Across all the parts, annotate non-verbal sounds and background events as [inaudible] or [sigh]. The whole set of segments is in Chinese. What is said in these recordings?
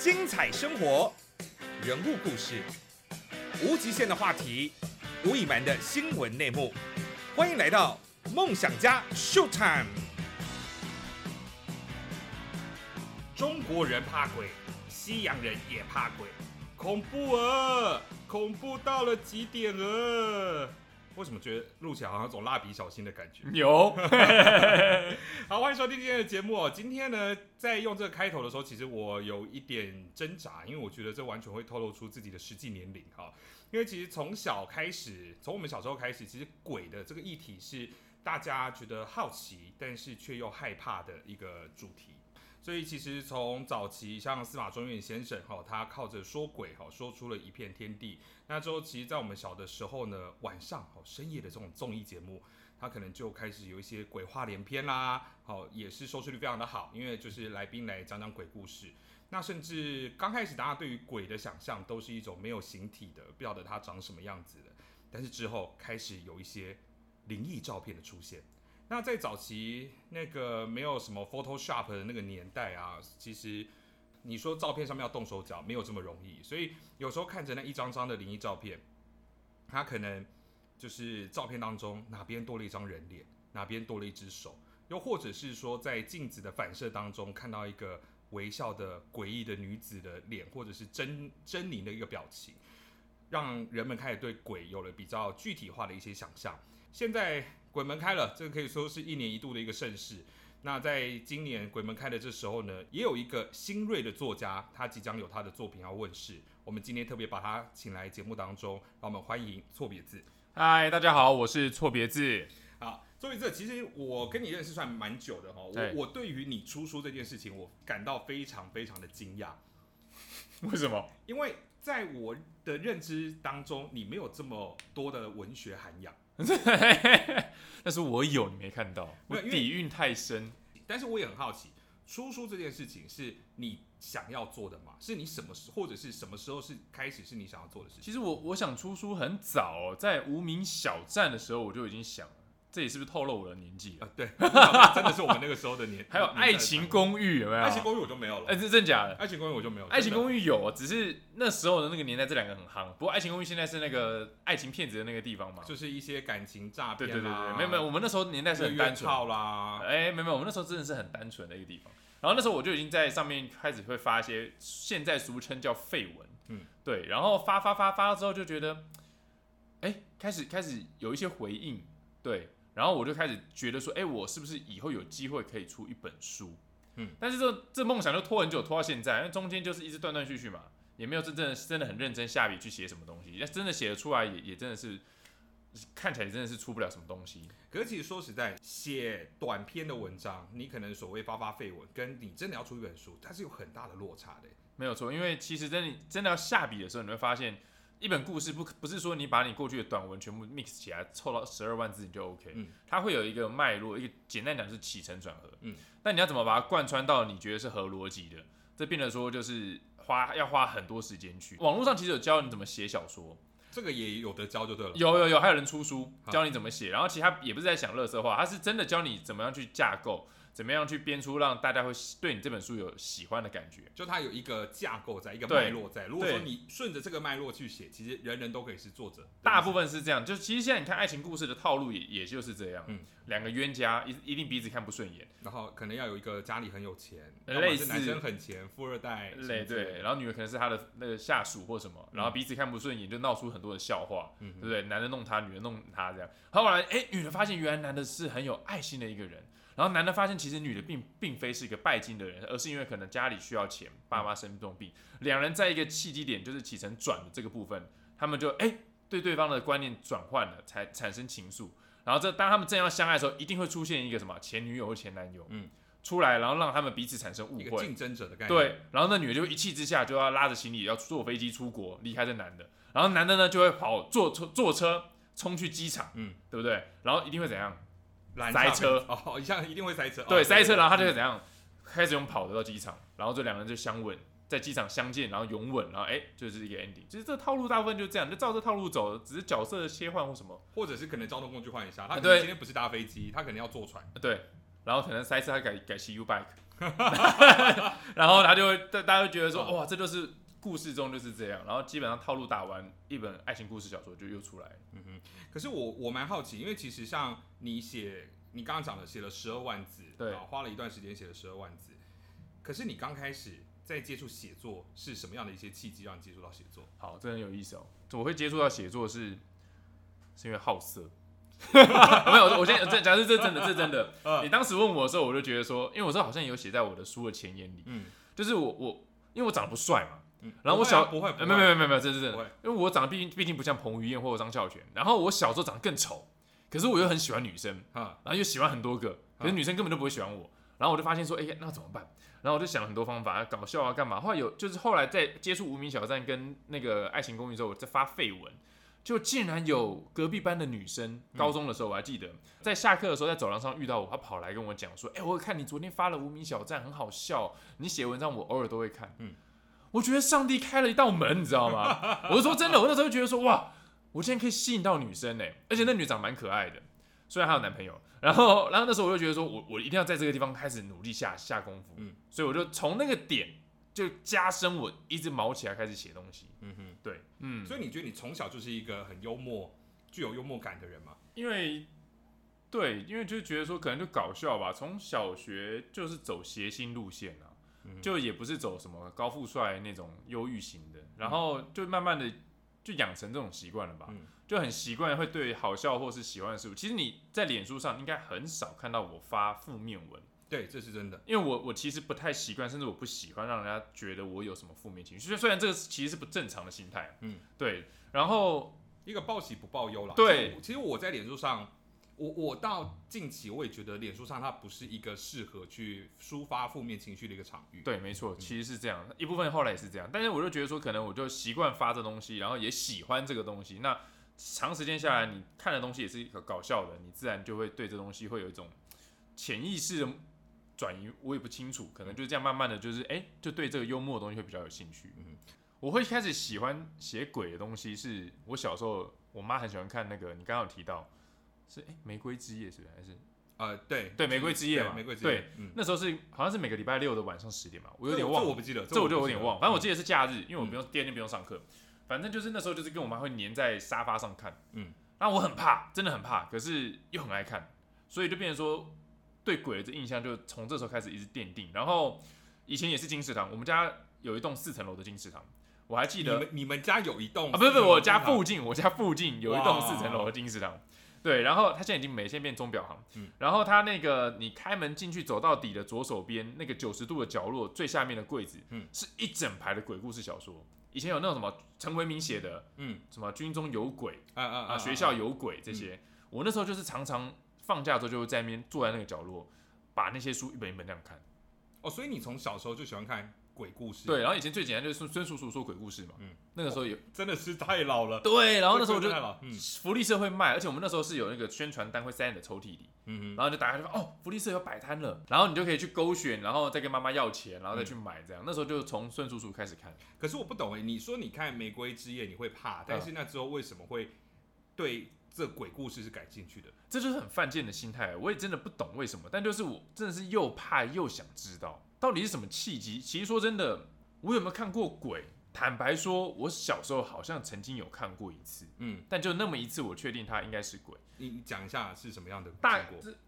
精彩生活，人物故事，无极限的话题，无隐瞒的新闻内幕，欢迎来到梦想家秀 time。中国人怕鬼，西洋人也怕鬼，恐怖啊！恐怖到了极点了。为什么觉得录起来好像有种蜡笔小新的感觉？[laughs] 有，[laughs] 好，欢迎收听今天的节目哦。今天呢，在用这个开头的时候，其实我有一点挣扎，因为我觉得这完全会透露出自己的实际年龄哈。因为其实从小开始，从我们小时候开始，其实鬼的这个议题是大家觉得好奇，但是却又害怕的一个主题。所以其实从早期像司马中院先生哈，他靠着说鬼哈，说出了一片天地。那之后，其实，在我们小的时候呢，晚上哦深夜的这种综艺节目，他可能就开始有一些鬼话连篇啦，好也是收视率非常的好，因为就是来宾来讲讲鬼故事。那甚至刚开始大家对于鬼的想象都是一种没有形体的，不晓得它长什么样子的。但是之后开始有一些灵异照片的出现。那在早期那个没有什么 Photoshop 的那个年代啊，其实你说照片上面要动手脚没有这么容易，所以有时候看着那一张张的灵异照片，它可能就是照片当中哪边多了一张人脸，哪边多了一只手，又或者是说在镜子的反射当中看到一个微笑的诡异的女子的脸，或者是狰狰狞的一个表情，让人们开始对鬼有了比较具体化的一些想象。现在鬼门开了，这个可以说是一年一度的一个盛事。那在今年鬼门开的这时候呢，也有一个新锐的作家，他即将有他的作品要问世。我们今天特别把他请来节目当中，让我们欢迎错别字。嗨，大家好，我是错别字。好，错别字，其实我跟你认识算蛮久的哈。我我对于你出书这件事情，我感到非常非常的惊讶。为什么？因为在我的认知当中，你没有这么多的文学涵养。[laughs] 但是我有，你没看到，我底蕴太深。但是我也很好奇，出书这件事情是你想要做的吗？是你什么时或者是什么时候是开始是你想要做的事情？其实我我想出书很早，在无名小站的时候我就已经想了。这里是不是透露我的年纪啊？对，真的是我们那个时候的年。[laughs] 还有《爱情公寓》有没有？《爱情公寓》我就没有了。哎，这真假的？《爱情公寓》我就没有。《爱情公寓》有，只是那时候的那个年代，这两个很夯。不过，《爱情公寓》现在是那个爱情骗子的那个地方嘛？就是一些感情诈骗。对对对对，没有没有，我们那时候年代是很单纯啦。哎，没有没有，我们那时候真的是很单纯的一个地方。然后那时候我就已经在上面开始会发一些现在俗称叫绯闻。嗯，对。然后发发发发了之后，就觉得，哎，开始开始有一些回应，对。然后我就开始觉得说，哎，我是不是以后有机会可以出一本书？嗯，但是这这梦想就拖很久，拖到现在，因为中间就是一直断断续续嘛，也没有真正真的很认真下笔去写什么东西。要真的写得出来，也也真的是看起来真的是出不了什么东西。可是其实说实在，写短篇的文章，你可能所谓发发绯闻，跟你真的要出一本书，它是有很大的落差的。没有错，因为其实真的真的要下笔的时候，你会发现。一本故事不不是说你把你过去的短文全部 mix 起来凑到十二万字你就 OK，嗯，它会有一个脉络，一个简单讲是起承转合，嗯，但你要怎么把它贯穿到你觉得是合逻辑的，这变得说就是花要花很多时间去。网络上其实有教你怎么写小说，这个也有得教就对了。有有有，还有人出书教你怎么写，然后其他也不是在想乐色话，他是真的教你怎么样去架构。怎么样去编出让大家会对你这本书有喜欢的感觉？就它有一个架构在，一个脉络在。如果说你顺着这个脉络去写，其实人人都可以是作者。大部分是这样，就是其实现在你看爱情故事的套路也也就是这样。嗯，两个冤家一一定彼此看不顺眼，然后可能要有一个家里很有钱，类似男生很钱，富二代。类对，然后女人可能是他的那个下属或什么，然后彼此看不顺眼，就闹出很多的笑话，对不对？男的弄他，女的弄他这样。后来哎，女的发现原来男的是很有爱心的一个人。然后男的发现，其实女的并并非是一个拜金的人，而是因为可能家里需要钱，爸妈生重病，两人在一个契机点，就是起承转的这个部分，他们就哎对对方的观念转换了，才产生情愫。然后这当他们正要相爱的时候，一定会出现一个什么前女友或前男友，嗯，出来，然后让他们彼此产生误会，竞争者的概念。对，然后那女的就一气之下就要拉着行李要坐飞机出国离开这男的，然后男的呢就会跑坐车坐车冲去机场，嗯，对不对？然后一定会怎样？塞车哦，一下一定会塞车。对，塞车，然后他就会怎样？开始用跑的到机场，然后这两个人就相吻，在机场相见，然后拥吻，然后哎，就是一个 ending。其实这套路大部分就这样，就照这套路走，只是角色的切换或什么，或者是可能交通工具换一下。他可能今天不是搭飞机，他可能要坐船。对，然后可能下一次他改改骑 U bike，[laughs] [laughs] 然后他就会大大家会觉得说，哇，这就是故事中就是这样，然后基本上套路打完，一本爱情故事小说就又出来了。嗯哼，可是我我蛮好奇，因为其实像你写，你刚刚讲的写了十二万字，对啊花了一段时间写了十二万字，可是你刚开始在接触写作是什么样的一些契机让你接触到写作？好，这很有意思哦。我会接触到写作是是因为好色。[laughs] 没有，我现在这假设这真的，这真的。呃 [laughs] 你当时问我的时候，我就觉得说，因为我这好像有写在我的书的前言里，嗯就是我我因为我长得不帅嘛，嗯，然后我小不会没有没有没有没有，这是真不会。的，因为我长得毕竟毕竟不像彭于晏或者张孝全，然后我小时候长得更丑，可是我又很喜欢女生，啊，然后又喜欢很多个，可是女生根本就不会喜欢我，然后我就发现说，哎、那怎么办？然后我就想了很多方法，搞笑啊，干嘛？后来有就是后来在接触无名小站跟那个爱情公寓之后，我在发绯闻，就竟然有隔壁班的女生，高中的时候我还记得，在下课的时候在走廊上遇到我，她跑来跟我讲说，哎、我看你昨天发了无名小站，很好笑，你写文章我偶尔都会看，嗯我觉得上帝开了一道门，你知道吗？[laughs] 我是说真的，我那时候就觉得说，哇，我竟然可以吸引到女生呢，而且那女长蛮可爱的，虽然她有男朋友，然后，然后那时候我就觉得说我我一定要在这个地方开始努力下下功夫，嗯。所以我就从那个点就加深我一直毛起来开始写东西，嗯哼，对，嗯，所以你觉得你从小就是一个很幽默、具有幽默感的人吗？因为对，因为就觉得说可能就搞笑吧，从小学就是走谐星路线啊，嗯就也不是走什么高富帅那种忧郁型的，然后就慢慢的就养成这种习惯了吧，嗯就很习惯会对好笑或是喜欢的事物。其实你在脸书上应该很少看到我发负面文，对，这是真的。因为我我其实不太习惯，甚至我不喜欢让人家觉得我有什么负面情绪。虽虽然这个其实是不正常的心态，嗯，对。然后一个报喜不报忧啦。对其实我在脸书上，我我到近期我也觉得脸书上它不是一个适合去抒发负面情绪的一个场域。对，没错，其实是这样，一部分后来也是这样，但是我就觉得说，可能我就习惯发这东西，然后也喜欢这个东西。那长时间下来，你看的东西也是搞搞笑的，你自然就会对这东西会有一种潜意识的转移。我也不清楚，可能就是这样慢慢的就是，哎、就对这个幽默的东西会比较有兴趣。嗯我会开始喜欢写鬼的东西，是我小时候我妈很喜欢看那个，你刚刚有提到是哎、玫瑰之夜是不是？还是？呃，对对玫瑰之夜嘛。玫瑰之夜对，嗯，那时候是好像是每个礼拜六的晚上十点吧，我有点忘这我不记得，这我就有点忘，反正我记得，是假日，因为我不用、第二天不用上课，反正就是那时候就是跟我妈会黏在沙发上看，嗯，那我很怕，真的很怕，可是又很爱看，所以就变成说对鬼的这印象就从这时候开始一直奠定。然后以前也是金石堂，我们家有一栋四层楼的金石堂，我还记得你们你们家有一栋啊，不是不是，我家附附近，我家附近有一栋四层楼的金石堂。对，然后它现在已经没，现在变钟表行。嗯然后它那个你开门进去走到底的左手边那个九十度的角落最下面的柜子，嗯是一整排的鬼故事小说。以前有那种什么陈为民写的，嗯什么军中有鬼啊啊啊，学校有鬼这些。我那时候就是常常放假的时候就会在那边坐在那个角落，把那些书一本一本这样看。哦，所以你从小时候就喜欢看鬼故事，，对，然后以前最简单就是孙孙叔叔说鬼故事嘛，嗯。那个时候也真的是太老了。对，然后那时候我就太老，嗯。福利社会卖，而且我们那时候是有那个宣传单会塞在你的抽屉里，嗯然后就打开就发哦，福利社有摆摊了，然后你就可以去勾选，然后再跟妈妈要钱，然后再去买这样。那时候就从孙叔叔开始看，可是我不懂哎，你说你看《玫瑰之夜》你会怕，但是那之后为什么会对这鬼故事是感兴趣的？这就是很犯贱的心态。我也真的不懂为什么，但就是我真的是又怕又想知道到底是什么契机。其实说真的，我有没有看过鬼？坦白说，我小时候好像曾经有看过一次，嗯，但就那么一次，我确定它应该是鬼。你你讲一下是什么样的大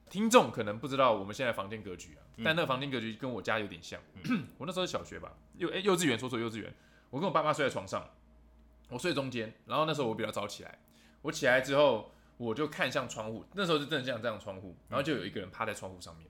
听众可能不知道我们现在房间格局啊，嗯但那个房间格局跟我家有点像。[clears throat] 我那时候是小学吧，幼诶、幼稚园，说错幼稚园。我跟我爸妈睡在床上，我睡中间，然后那时候我比较早起来，我起来之后我就看向窗户，那时候是真的像这样窗户，然后就有一个人趴在窗户上面，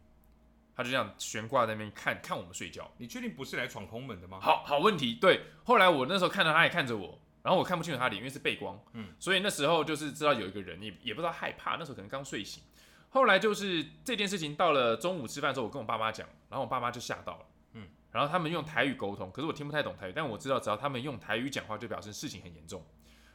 他就这样悬挂在那边看看我们睡觉。你确定不是来闯空门的吗？好好问题，对。后来我那时候看到他也看着我，然后我看不清楚他脸，因为是背光，嗯，所以那时候就是知道有一个人，也也不知道害怕，那时候可能刚睡醒。后来就是这件事情到了中午吃饭的时候，我跟我爸妈讲，然后我爸妈就吓到了，嗯，然后他们用台语沟通，可是我听不太懂台语，但我知道只要他们用台语讲话，就表示事情很严重。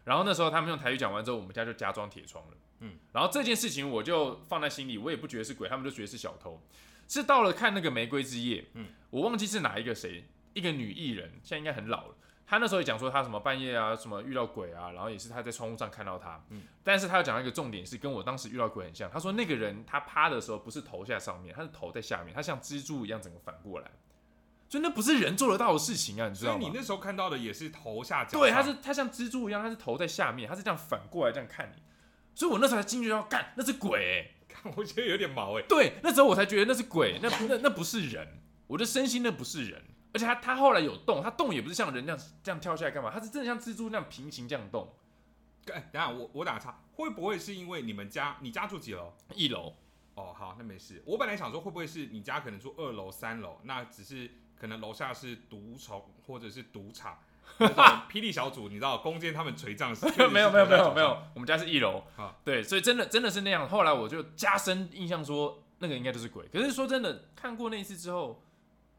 然后那时候他们用台语讲完之后，我们家就加装铁窗了，嗯，然后这件事情我就放在心里，我也不觉得是鬼，他们就觉得是小偷。是到了看那个《玫瑰之夜》，嗯，我忘记是哪一个谁，一个女艺人，现在应该很老了。她那时候也讲说她什么半夜啊，什么遇到鬼啊，然后也是她在窗户上看到他。嗯但是她有讲到一个重点是跟我当时遇到鬼很像，她说那个人他趴的时候不是头下上面，他是头在下面，他像蜘蛛一样整个反过来，所以那不是人做得到的事情啊，你知道吗？所以你那时候看到的也是头下脚，对，他是他像蜘蛛一样，他是头在下面，他是这样反过来这样看你，所以我那时候才惊觉到，干那是鬼、欸。我觉得有点毛哎、对，那时候我才觉得那是鬼，那那那不是人，我的身心那不是人，而且他他后来有动，他动也不是像人那样这样跳下来干嘛，他是真的像蜘蛛那样平行这样动。哎，等一下我我打个岔，会不会是因为你们家你家住几楼？一楼，哦，好，那没事。我本来想说，会不会是你家可能住二楼、三楼，那只是可能楼下是毒虫或者是赌场，[laughs] 霹雳小组，你知道攻坚他们垂杖 [laughs] 是没有没有没有没，有，我们家是一楼好，对，所以真的真的是那样。后来我就加深印象说那个应该就是鬼，可是说真的，看过那一次之后，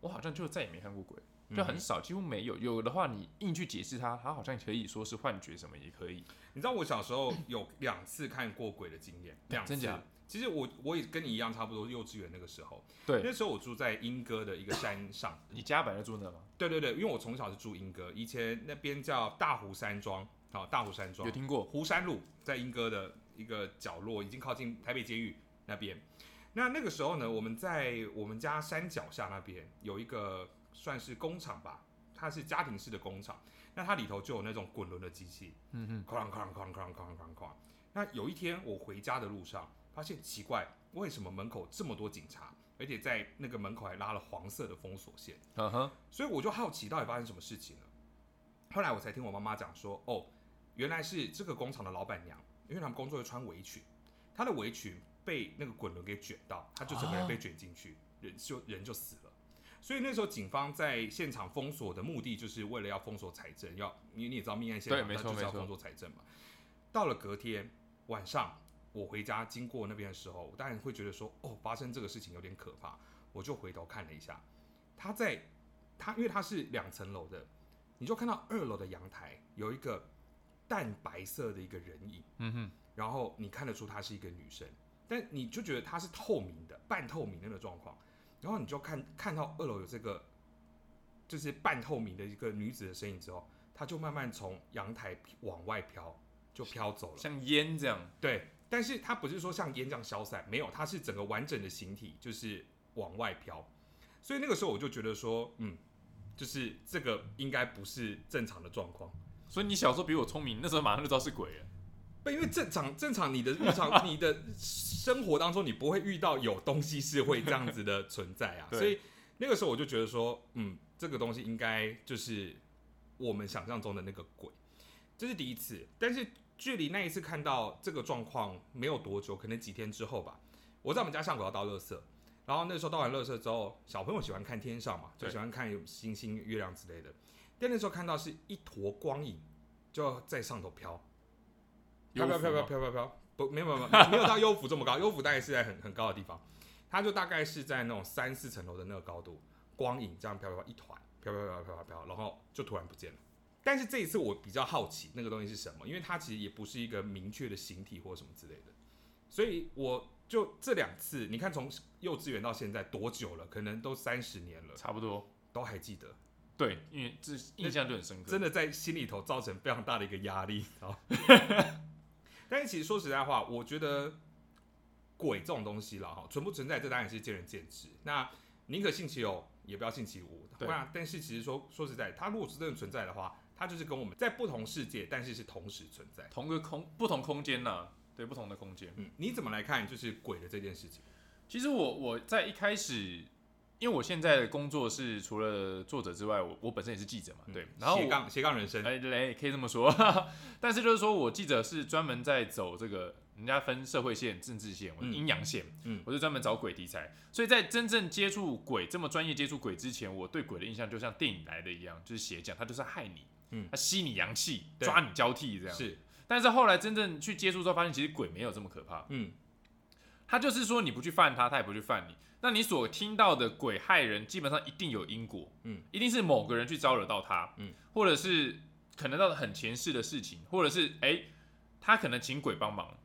我好像就再也没看过鬼。就很少，几乎没有。有的话，你硬去解释它，它好像可以说是幻觉，什么也可以。你知道我小时候有两次看过鬼的经验，两次真假。其实我我也跟你一样，差不多幼稚园那个时候。对，那时候我住在莺歌的一个山上。[coughs] 你家本来住那吗？对对对，因为我从小是住莺歌，以前那边叫大湖山庄，好，大湖山庄有听过。湖山路在莺歌的一个角落，已经靠近台北监狱那边。那那个时候呢，我们在我们家山脚下那边有一个算是工厂吧，它是家庭式的工厂。那它里头就有那种滚轮的机器，嗯哼哐啷哐啷哐啷哐啷哐啷哐。那有一天我回家的路上，发现奇怪，为什么门口这么多警察，而且在那个门口还拉了黄色的封锁线？嗯哼，所以我就好奇到底发生什么事情了。后来我才听我妈妈讲说，哦，原来是这个工厂的老板娘，因为他们工作会穿围裙，她的围裙被那个滚轮给卷到，她就整个人被卷进去，人就人就死了。所以那时候警方在现场封锁的目的，就是为了要封锁财政，要你你也知道命案现场，对没错没错它就是要封锁财政嘛。到了隔天晚上，我回家经过那边的时候，我当然会觉得说，哦，发生这个事情有点可怕，我就回头看了一下，他在他因为它是两层楼的，你就看到二楼的阳台有一个淡白色的一个人影，嗯哼，然后你看得出她是一个女生，但你就觉得她是透明的、半透明的那个状况，然后你就看看到二楼有这个就是半透明的一个女子的身影之后，她就慢慢从阳台往外飘，就飘走了。像烟这样。对，但是它不是说像烟这样消散，没有，它是整个完整的形体就是往外飘，所以那个时候我就觉得说，嗯，就是这个应该不是正常的状况。所以你小时候比我聪明，那时候马上就知道是鬼了。不，因为正常正常你的日常你的生活当中，你不会遇到有东西是会这样子的存在啊，[laughs] 所以那个时候我就觉得说，嗯，这个东西应该就是我们想象中的那个鬼，这是第一次。但是距离那一次看到这个状况没有多久，可能几天之后吧，我在我们家巷口要倒垃圾，然后那时候倒完垃圾之后，小朋友喜欢看天上嘛，就喜欢看星星、月亮之类的。但那时候看到是一坨光影，就在上头飘。飘飘飘飘飘飘飘，不，没有没有没有没有到优福这么高，[laughs] 优福大概是在很很高的地方，它就大概是在那种三四层楼的那个高度，光影这样飘飘一团，飘飘飘飘飘飘，然后就突然不见了。但是这一次我比较好奇那个东西是什么，因为它其实也不是一个明确的形体或什么之类的，所以我就这两次，你看从幼稚园到现在多久了？可能都三十年了，差不多。都还记得，对，因为这印象就很深刻。真的在心里头造成非常大的一个压力。好，[laughs] 但是其实说实在话，我觉得鬼这种东西了，哈，存不存在，这当然是见仁见智。那宁可信其有，也不要信其无。对啊但是其实说说实在，它如果是真的存在的话，它就是跟我们在不同世界，但是是同时存在。同个空不同空间呐、对，不同的空间。嗯，你怎么来看就是鬼的这件事情？其实我我在一开始，因为我现在的工作是除了作者之外，我我本身也是记者嘛，对。然后斜杠斜杠人生，哎，对，可以这么说。[laughs] 但是就是说我记者是专门在走这个，人家分社会线、政治线，阴阳线，嗯我就专门找鬼题材。所以在真正接触鬼这么专业接触鬼之前，我对鬼的印象就像电影来的一样，就是邪讲，他就是害你，嗯他吸你阳气，抓你交替这样。是，但是后来真正去接触之后，发现其实鬼没有这么可怕。嗯，他就是说你不去犯他，他也不去犯你。那你所听到的鬼害人，基本上一定有因果，嗯，一定是某个人去招惹到他，嗯，或者是可能到很前世的事情，或者是哎、他可能请鬼帮忙，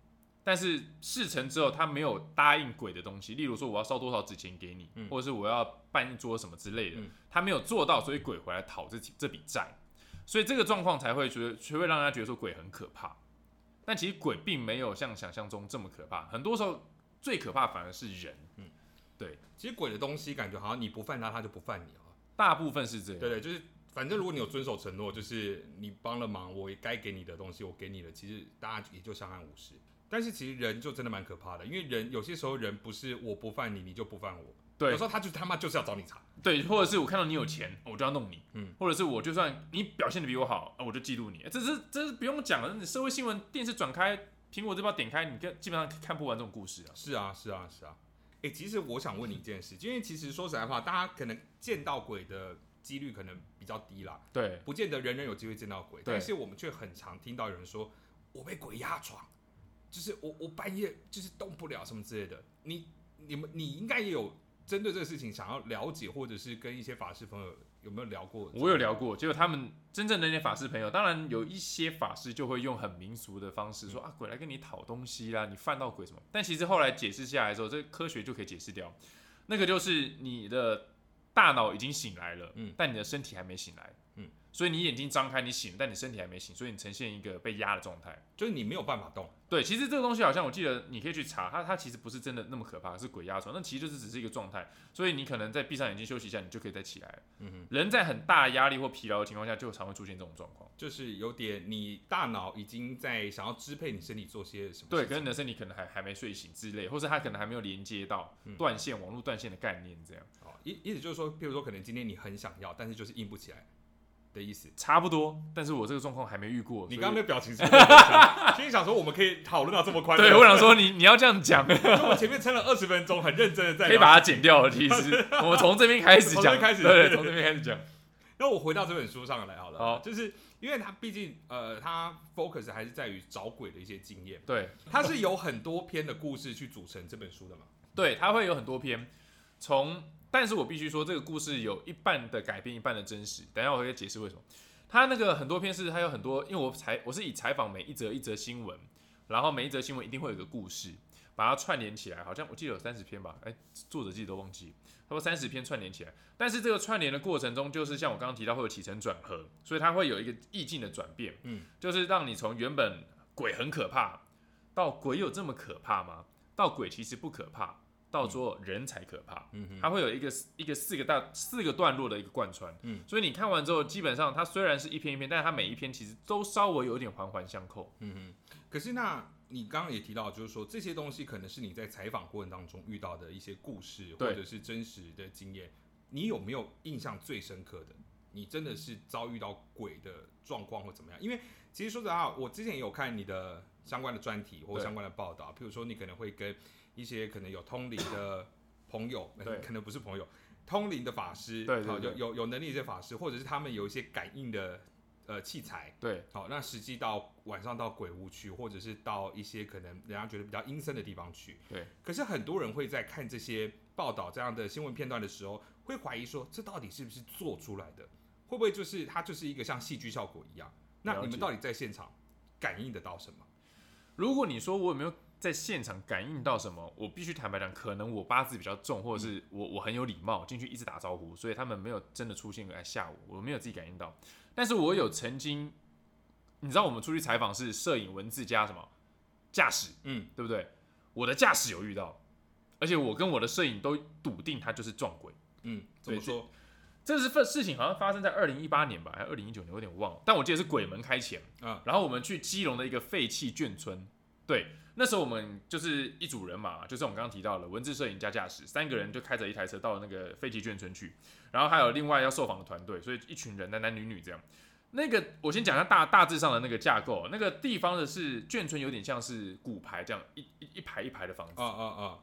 但是事成之后他没有答应鬼的东西，例如说我要烧多少纸钱给你，嗯或者是我要办一桌什么之类的，嗯他没有做到，所以鬼回来讨这这笔债。所以这个状况才会觉得，才会让大家觉得说鬼很可怕。但其实鬼并没有像想象中这么可怕，很多时候最可怕反而是人。嗯，对，其实鬼的东西感觉好像你不犯他，他就不犯你啊。大部分是这样。对对，就是反正如果你有遵守承诺，就是你帮了忙，我该给你的东西我给你了，其实大家也就相安无事。但是其实人就真的蛮可怕的，因为人有些时候人不是我不犯你，你就不犯我。对，有时候他就他妈就是要找你茬。对，或者是我看到你有钱，我就要弄你。嗯，或者是我就算你表现的比我好，啊，我就嫉妒你。这是这是不用讲了，你社会新闻电视转开，苹果日报点开，你跟基本上看不完这种故事啊。是啊，是啊，是啊。哎，其实我想问你一件事，因 [laughs] 为其实说实在话，大家可能见到鬼的几率可能比较低啦。对，不见得人人有机会见到鬼，但是我们却很常听到有人说，我被鬼压床。就是我我半夜就是动不了什么之类的，你你们你应该也有针对这个事情想要了解，或者是跟一些法师朋友有没有聊过？我有聊过，结果他们真正的那些法师朋友，当然有一些法师就会用很民俗的方式说啊，鬼来跟你讨东西啦，你犯到鬼什么？但其实后来解释下来之后，这科学就可以解释掉，那个就是你的大脑已经醒来了，嗯，但你的身体还没醒来。所以你眼睛张开，你醒，但你身体还没醒，所以你呈现一个被压的状态，就是你没有办法动。对，其实这个东西好像我记得你可以去查，它它其实不是真的那么可怕，是鬼压床，那其实就是只是一个状态。所以你可能在闭上眼睛休息一下，你就可以再起来。嗯哼，人在很大压力或疲劳的情况下，就常会出现这种状况，就是有点你大脑已经在想要支配你身体做些什么。对，可是你的身体可能还还没睡醒之类，或是它可能还没有连接到断线、网络断线的概念这样。哦，意意思就是说，譬如说可能今天你很想要，但是就是硬不起来。的意思差不多，但是我这个状况还没遇过。你刚刚那表情 [laughs] 是，心里想说我们可以讨论到这么宽。对，我想说你你要这样讲，[laughs] 我前面撑了二十分钟，很认真的在，可以把它剪掉了。其实 [laughs] 我从这边开始讲，开始对，从这边开始讲。那我回到这本书上来好了，好，就是因为它毕竟呃，它 focus 还是在于找鬼的一些经验。对，它是有很多篇的故事去组成这本书的嘛？对，它会有很多篇，从。但是我必须说，这个故事有一半的改编，一半的真实。等下我会解释为什么。他那个很多篇是，他有很多，因为我采我是以采访每一则一则新闻，然后每一则新闻一定会有个故事，把它串联起来。好像我记得有三十篇吧，哎，作者自己都忘记。他说三十篇串联起来，但是这个串联的过程中，就是像我刚刚提到会有起承转合，所以它会有一个意境的转变。嗯，就是让你从原本鬼很可怕，到鬼有这么可怕吗？到鬼其实不可怕。到最后人才可怕，嗯哼它会有一个一个四个大四个段落的一个贯穿，嗯，所以你看完之后，基本上它虽然是一篇一篇，但是它每一篇其实都稍微有点环环相扣，嗯哼。可是那你刚刚也提到，就是说这些东西可能是你在采访过程当中遇到的一些故事，或者是真实的经验，你有没有印象最深刻的？你真的是遭遇到鬼的状况或怎么样？因为其实说实话，我之前也有看你的相关的专题或相关的报道，譬如说你可能会跟。一些可能有通灵的 [coughs] 朋友，可能不是朋友，通灵的法师，对，好有有有能力一些法师，或者是他们有一些感应的呃器材，对，好，那实际到晚上到鬼屋去，或者是到一些可能人家觉得比较阴森的地方去，对。可是很多人会在看这些报道这样的新闻片段的时候，会怀疑说，这到底是不是做出来的？会不会就是它就是一个像戏剧效果一样？那你们到底在现场感应得到什么？如果你说我有没有？在现场感应到什么？我必须坦白讲，可能我八字比较重，或者是我我很有礼貌，进去一直打招呼，所以他们没有真的出现来吓我，我没有自己感应到。但是我有曾经，你知道我们出去采访是摄影、文字加什么驾驶，嗯，对不对？我的驾驶有遇到，而且我跟我的摄影都笃定他就是撞鬼，嗯，怎么说？这是份事情好像发生在二零一八年吧，还是二零一九年？有点忘了，但我记得是鬼门开前啊。然后我们去基隆的一个废弃眷村，对。那时候我们就是一组人嘛，就是我们刚刚提到了文字摄影加驾驶，三个人就开着一台车到那个废弃眷村去，然后还有另外要受访的团队，所以一群人男男女女这样。那个我先讲一下大大致上的那个架构，那个地方的是眷村，有点像是骨牌这样一一一排一排的房子。啊啊啊！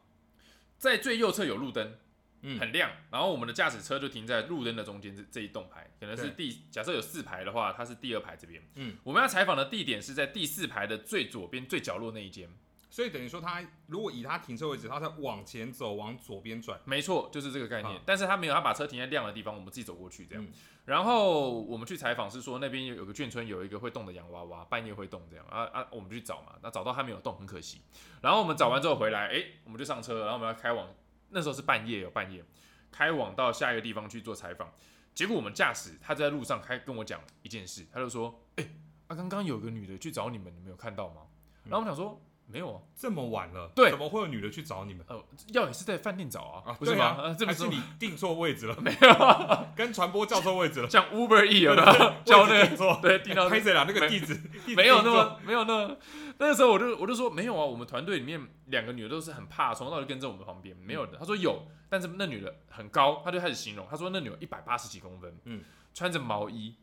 在最右侧有路灯。嗯，很亮。然后我们的驾驶车就停在路灯的中间这这一栋牌，可能是第假设有四排的话，它是第二排这边。嗯，我们要采访的地点是在第四排的最左边最角落那一间。所以等于说，他如果以他停车位置，他在往前走，往左边转。没错，就是这个概念。但是他没有，他把车停在亮的地方，我们自己走过去这样。然后我们去采访是说，那边有有个眷村有一个会动的洋娃娃，半夜会动这样啊啊，我们去找嘛。那找到他没有动，很可惜。然后我们找完之后回来，哎，我们就上车，然后我们要开往。那时候是半夜，有半夜，开往到下一个地方去做采访。结果我们驾驶他在路上开跟我讲一件事，他就说：“哎、啊，刚刚有个女的去找你们，你们有看到吗？”然后我想说：“没有啊，这么晚了，对。怎么会有女的去找你们？呃，要也是在饭店找啊，啊，不是吗？对啊呃这不是还是你订错位置了，[laughs] 没有。啊，跟传播叫错位置了，[laughs] 像 Uber E 有没有？[laughs] 叫那个对订到拍谁啦？那个地址地址没有那订错。么没有那么，那个时候我就我就说没有啊，我们团队里面两个女的都是很怕，从头到尾跟在我们旁边，没有的。他说有，但是那女的很高，他就开始形容，他说那女的一百八十几公分，嗯，穿着毛衣，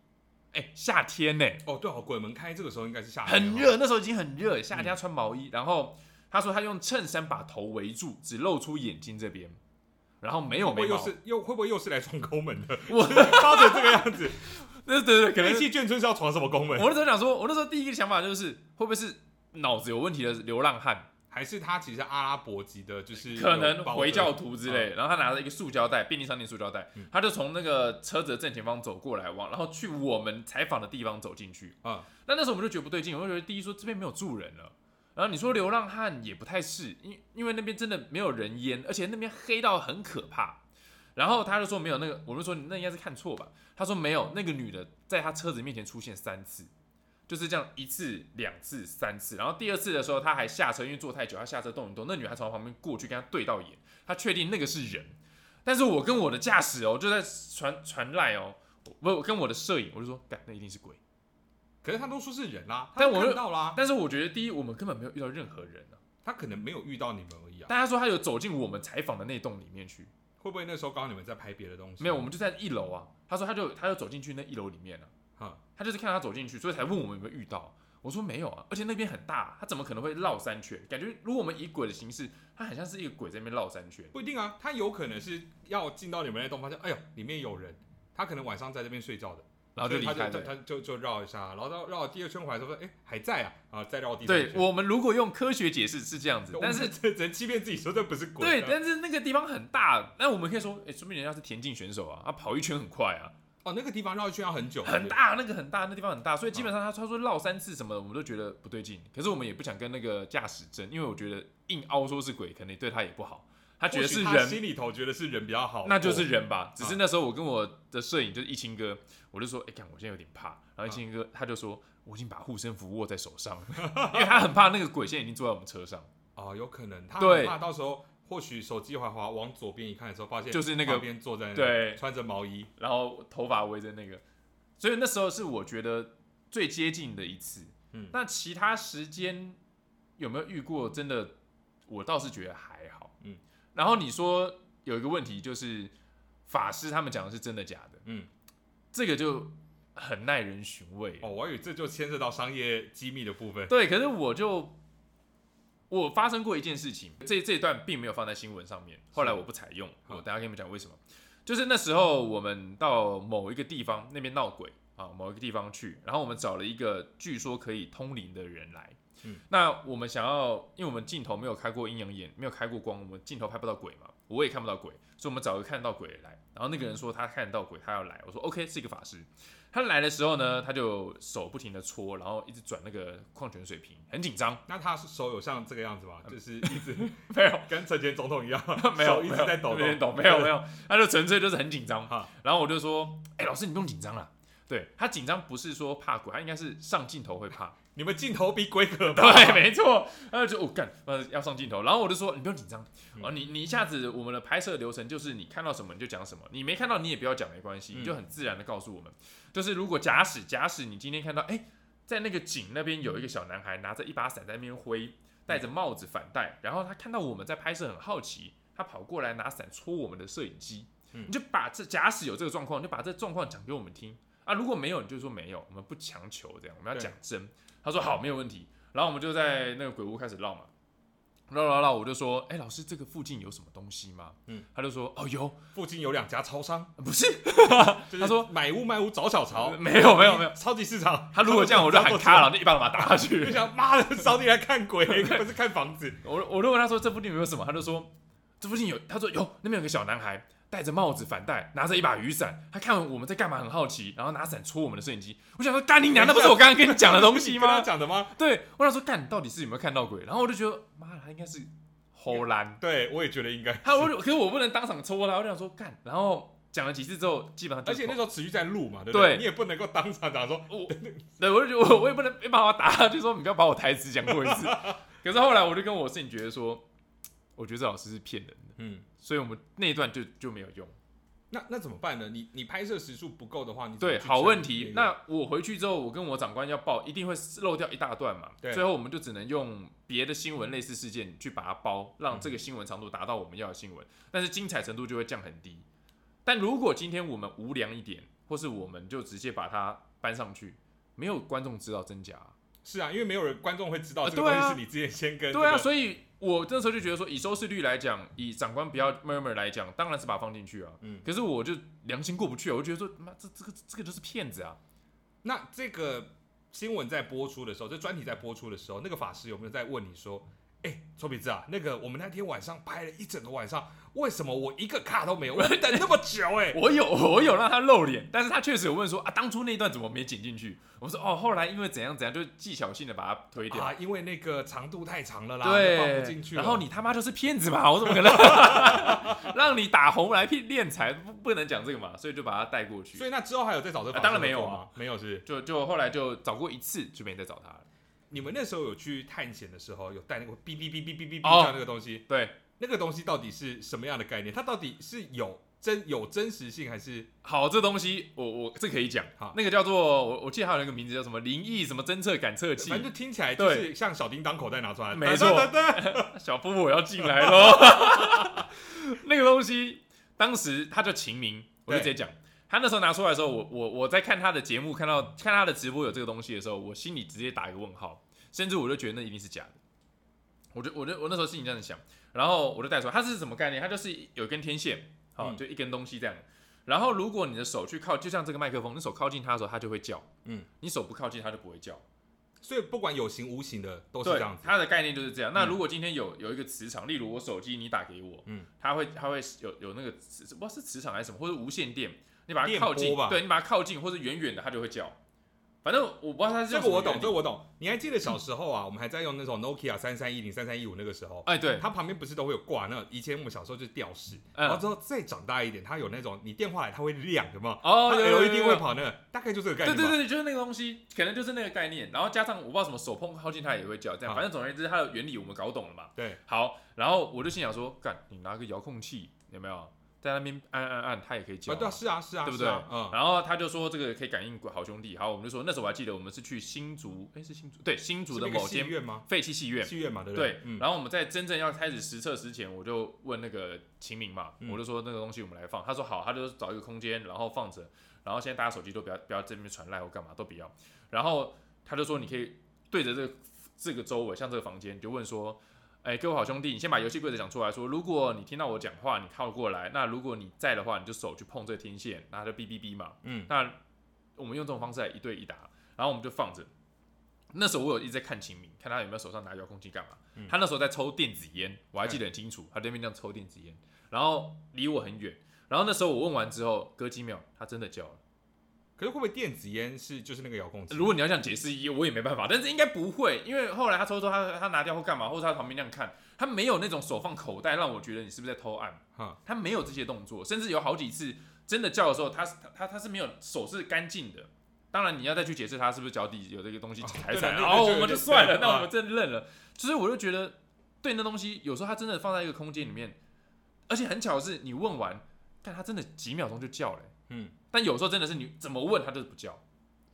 哎、夏天呢、哦，对哦，鬼门开这个时候应该是夏天哦，很热，那时候已经很热，夏天她穿毛衣，然后他说他用衬衫把头围住，只露出眼睛这边，然后没有眉毛，会不会又是又会不会又是来闯空门的？[laughs] 我包成这个样子，[laughs] 对对对，可能黑气眷村是要闯什么宫门？我那时候想说，我那时候第一个想法就是会不会是脑子有问题的流浪汉。还是他其实阿拉伯籍的，就是可能回教徒之类，然后他拿着一个塑胶袋，便利商店塑胶袋嗯，他就从那个车子的正前方走过来，往然后去我们采访的地方走进去。啊，那那时候我们就觉得不对劲，我就觉得第一说这边没有住人了，然后你说流浪汉也不太是，因因为那边真的没有人烟，而且那边黑到很可怕。然后他就说没有那个，我就说你那应该是看错吧。他说没有，那个女的在他车子面前出现三次，就是这样一次、两次、三次。然后第二次的时候，他还下车，因为坐太久，他下车动一动，那女孩从他旁边过去跟他对到眼，他确定那个是人。但是我跟我的驾驶哦，就在传传来哦，我我跟我的摄影，我就说，干，那一定是鬼。可是他都说是人啦，但我他看到啦，但是我觉得第一，我们根本没有遇到任何人啊。他可能没有遇到你们而已啊。但他说他有走进我们采访的那栋里面去，会不会那时候刚好你们在拍别的东西？没有，我们就在一楼啊。他说他就他就走进去那一楼里面了、哈，他就是看他走进去，所以才问我们有没有遇到。我说没有啊，而且那边很大，他怎么可能会绕三圈？感觉如果我们以鬼的形式，他很像是一个鬼在那边绕三圈。不一定啊，他有可能是要进到你们那栋，发现哎呦里面有人，他可能晚上在这边睡觉的，然后他就开了。他就就绕一下，然后绕绕了第二圈回来，说哎还在啊，啊再绕第三圈。对我们如果用科学解释是这样子，但是只能欺骗自己说这不是鬼啊。对，但是那个地方很大，那我们可以说，哎、说明人家是田径选手啊，他跑一圈很快啊。哦那个地方绕一圈要很久，很大，那个很大，那地方很大，所以基本上他他说绕三次什么的，我们都觉得不对劲。可是我们也不想跟那个驾驶争，因为我觉得硬凹说是鬼，可能对他也不好。他觉得是人，心里头觉得是人比较好，那就是人吧。只是那时候我跟我的摄影就是一清哥，我就说，哎、看我现在有点怕。然后一清哥他就说，我已经把护身符握在手上，[laughs] 因为他很怕那个鬼现在已经坐在我们车上，哦，有可能他怕到时候或许手机滑滑往左边一看的时候，发现就是那个旁边坐在那对穿着毛衣，然后头发围着那个，所以那时候是我觉得最接近的一次。嗯那其他时间有没有遇过？真的，我倒是觉得还好。嗯，然后你说有一个问题就是法师他们讲的是真的假的？嗯，这个就很耐人寻味。哦，我还以为这就牵涉到商业机密的部分。对，可是我就我发生过一件事情，这这一段并没有放在新闻上面，后来我不采用，我等下跟你们讲为什么。就是那时候我们到某一个地方那边闹鬼啊，某一个地方去，然后我们找了一个据说可以通灵的人来。嗯，那我们想要，因为我们镜头没有开过阴阳眼，没有开过光，我们镜头拍不到鬼嘛，我也看不到鬼，所以我们找一个看得到鬼的来。然后那个人说他看得到鬼，他要来，我说 OK，是一个法师。他来的时候呢，他就手不停的搓，然后一直转那个矿泉水瓶，很紧张。那他手有像这个样子吗？就是一直 [laughs] 没有，跟陈前总统一样，[laughs] 没有，一直在抖没有。抖，没有，没有，[laughs] 他就纯粹就是很紧张哈。然后我就说，哎、老师你不用紧张了。对他紧张不是说怕鬼，他应该是上镜头会怕。[laughs] 你们镜头比鬼可怕。对，没错。他就我干，呃，要上镜头。然后我就说，你不用紧张，嗯哦，你你一下子我们的拍摄流程就是你看到什么你就讲什么，你没看到你也不要讲没关系，嗯你就很自然的告诉我们。就是如果假使假使你今天看到，哎、在那个井那边有一个小男孩拿着一把伞在那边挥，戴着帽子反戴，然后他看到我们在拍摄很好奇，他跑过来拿伞戳我们的摄影机，嗯你就把这假使有这个状况，你就把这状况讲给我们听啊。如果没有，你就说没有，我们不强求这样，我们要对讲真。他说好，没有问题。然后我们就在那个鬼屋开始绕嘛，绕绕绕，我就说，哎、老师，这个附近有什么东西吗？嗯，他就说，哦，有，附近有两家超商，不是，就是他说买屋卖屋找小曹，没有没有没有，超级市场。他如果这样，我就喊他了，就一巴掌把他打下去就去。想妈的，扫地来看鬼，不是看房子。[laughs] 我我就问他说，这附近有没有什么？他就说，这附近有，他说有，那边有个小男孩。戴着帽子反戴，拿着一把雨伞，他看我们在干嘛，很好奇，然后拿伞戳我们的摄影机。我想说，干你娘，那不是我刚刚跟你讲的东西吗？[laughs] 讲的吗？对，我想说，干，你到底是有没有看到鬼？然后我就觉得，妈的，他应该是齁烂。[laughs] 对，我也觉得应该。他我可是我不能当场戳他，我就想说干。然后讲了几次之后，基本上而且那时候持续在录嘛，对不对对？你也不能够当场讲说，我，[laughs] 对，我就觉得我我也不能没办法打就说你不要把我台词讲过一次。可是后来我就跟我摄影觉得说，我觉得这老师是骗人的，嗯，所以我们那一段就就没有用。那那怎么办呢？你你拍摄时数不够的话，你对，好问题。那我回去之后，我跟我长官要报，一定会漏掉一大段嘛。对最后我们就只能用别的新闻类似事件去把它包，让这个新闻长度达到我们要的新闻，但是精彩程度就会降很低。但如果今天我们无良一点，或是我们就直接把它搬上去，没有观众知道真假啊、是啊，因为没有人观众会知道啊这个东西是你之前先跟对啊，这个所以我那时候就觉得说，以收视率来讲，以长官不要 murmur 来讲，当然是把它放进去啊。嗯可是我就良心过不去啊，我就觉得说，妈，这这个这个就是骗子啊。那这个新闻在播出的时候，这专题在播出的时候，那个法师有没有在问你说，哎、臭鼻子啊，那个我们那天晚上拍了一整个晚上，为什么我一个卡都没有？我 [laughs] 等那么久、哎，我有我有让他露脸，但是他确实有问说啊，当初那一段怎么没剪进去？我说哦，后来因为怎样怎样，就技巧性的把它推掉。啊，因为那个长度太长了啦，对，放不进去。然后你他妈就是骗子嘛，我怎么可能 [laughs] 让你打红来骗敛财？不不能讲这个嘛，所以就把他带过去所。以那之后还有再找这个啊当然没有啊没有是。就就后来就找过一次，就没再找他了。你们那时候有去探险的时候，有带那个哔哔哔哔哔哔哦。哔这样那个东西，对，那个东西到底是什么样的概念？它到底是有真有真实性还是？好，这东西我我这可以讲。哈，那个叫做我我记得还有一个名字叫什么灵异什么侦测感测器。反，正就听起来就是像小叮当口袋拿出来，没错。噔噔噔噔小夫我要进来喽。[laughs] 那个东西当时他叫秦明，我就直接讲。他那时候拿出来的时候，我我我在看他的节目，看到看他的直播有这个东西的时候，我心里直接打一个问号，甚至我就觉得那一定是假的。我就我就我那时候心里这样想，然后我就带出来，它是什么概念？它就是有一根天线，好、嗯就一根东西这样。然后如果你的手去靠，就像这个麦克风，你手靠近它的时候，它就会叫；嗯，你手不靠近，它就不会叫。所以不管有形无形的都是这样，子。它的概念就是这样。那嗯如果今天有有一个磁场，例如我手机你打给我，嗯，它会它会有有那个磁，不知道是磁场还是什么，或者无线电，你把它靠近对你把它靠近或者远远的，它就会叫。反正我不知道它是这个我懂，这个我懂。你还记得小时候啊，我们还在用那种 Nokia 三三一零、三三一五那个时候，哎对，它旁边不是都会有挂那？以前我们小时候就是吊饰，嗯然后之后再长大一点，它有那种你电话来它会亮，有没有？哦，它有有有 LED 会跑那个，大概就这个概念吧。对对对，就是那个东西，可能就是那个概念，然后加上我不知道什么手碰靠近它也会叫，这样，啊反正总而言之，它的原理我们搞懂了嘛。对，好，然后我就心想说，干，你拿个遥控器有没有在那边按按按，他也可以叫啊，对啊，是啊，是啊，对不对啊？嗯，然后他就说这个可以感应好兄弟，好，我们就说那时候我还记得我们是去新竹，哎是新竹，对新竹的某间戏院吗？废弃戏院。戏院嘛，对不对，嗯，然后我们在真正要开始实测之前，我就问那个秦明嘛，嗯我就说那个东西我们来放，他说好，他就找一个空间，然后放着，然后现在大家手机都不要不要这边传赖或干嘛都不要，然后他就说你可以对着这个这个周围，像这个房间，你就问说，哎，各位好兄弟，你先把游戏规则讲出来说，如果你听到我讲话，你靠过来，那如果你在的话，你就手去碰这个天线，那它就哔哔哔嘛，嗯，那我们用这种方式来一对一打，然后我们就放着。那时候我有一直在看秦明，看他有没有手上拿遥控器干嘛。嗯他那时候在抽电子烟，我还记得很清楚，他在那边这样抽电子烟，然后离我很远。然后那时候我问完之后，隔几秒他真的叫了。可是会不会电子烟是就是那个遥控器？如果你要这样解释，我也没办法，但是应该不会，因为后来他抽抽他他拿掉或干嘛，或者他旁边那样看，他没有那种手放口袋让我觉得你是不是在偷按，哈，他没有这些动作，甚至有好几次真的叫的时候，他是他他他是没有手是干净的。当然你要再去解释他是不是脚底有这个东西踩踩，对的那个然后我们就就算了，那我们真的认了。所以我就觉得，对那东西有时候他真的放在一个空间里面，而且很巧的是你问完，但他真的几秒钟就叫了、嗯，但有时候真的是你怎么问他就是不叫。